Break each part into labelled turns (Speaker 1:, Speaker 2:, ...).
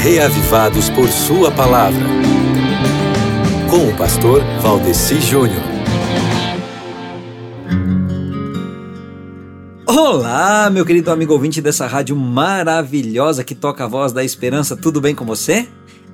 Speaker 1: reavivados por Sua palavra. Com o pastor Valdeci Júnior.
Speaker 2: Olá, meu querido amigo ouvinte dessa rádio maravilhosa que toca a voz da esperança, tudo bem com você?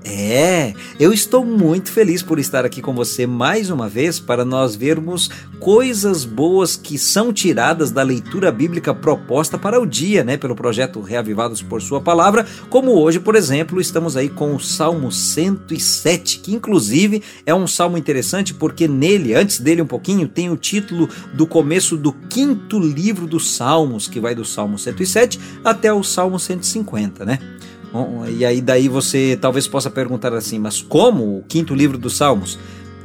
Speaker 2: É, eu estou muito feliz por estar aqui com você mais uma vez para nós vermos coisas boas que são tiradas da leitura bíblica proposta para o dia, né, pelo projeto Reavivados por Sua Palavra, como hoje, por exemplo, estamos aí com o Salmo 107, que inclusive é um salmo interessante porque nele, antes dele um pouquinho, tem o título do começo do quinto livro dos Salmos, que vai do Salmo 107 até o Salmo 150, né? E aí daí você talvez possa perguntar assim, mas como o quinto livro dos Salmos?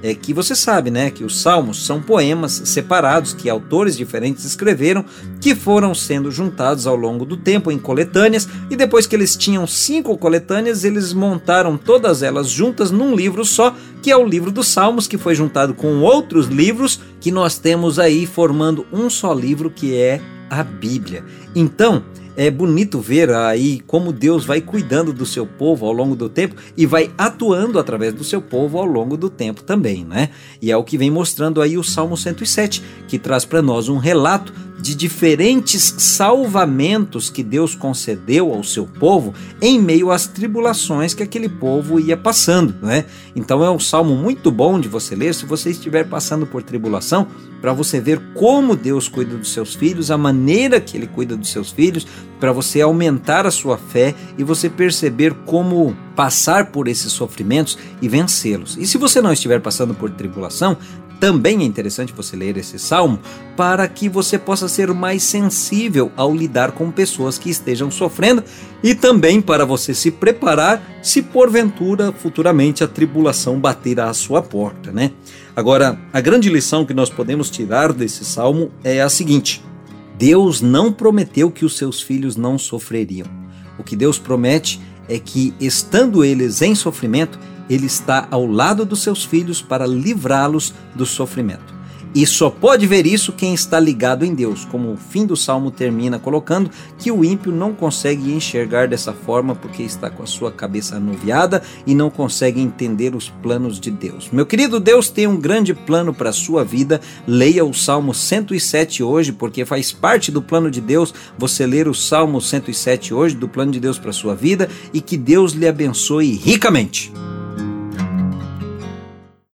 Speaker 2: É que você sabe, né, que os salmos são poemas separados que autores diferentes escreveram, que foram sendo juntados ao longo do tempo em coletâneas, e depois que eles tinham cinco coletâneas, eles montaram todas elas juntas num livro só, que é o livro dos Salmos, que foi juntado com outros livros que nós temos aí formando um só livro que é a Bíblia. Então, é bonito ver aí como Deus vai cuidando do seu povo ao longo do tempo e vai atuando através do seu povo ao longo do tempo também, né? E é o que vem mostrando aí o Salmo 107, que traz para nós um relato de diferentes salvamentos que Deus concedeu ao seu povo em meio às tribulações que aquele povo ia passando, né? Então é um salmo muito bom de você ler se você estiver passando por tribulação, para você ver como Deus cuida dos seus filhos, a maneira que ele cuida dos seus filhos, para você aumentar a sua fé e você perceber como passar por esses sofrimentos e vencê-los. E se você não estiver passando por tribulação, também é interessante você ler esse salmo para que você possa ser mais sensível ao lidar com pessoas que estejam sofrendo e também para você se preparar se porventura futuramente a tribulação bater à sua porta, né? Agora, a grande lição que nós podemos tirar desse salmo é a seguinte: Deus não prometeu que os seus filhos não sofreriam. O que Deus promete é que, estando eles em sofrimento, ele está ao lado dos seus filhos para livrá-los do sofrimento. E só pode ver isso quem está ligado em Deus, como o fim do salmo termina colocando que o ímpio não consegue enxergar dessa forma porque está com a sua cabeça anuviada e não consegue entender os planos de Deus. Meu querido, Deus tem um grande plano para a sua vida. Leia o Salmo 107 hoje, porque faz parte do plano de Deus você ler o Salmo 107 hoje, do plano de Deus para a sua vida, e que Deus lhe abençoe ricamente.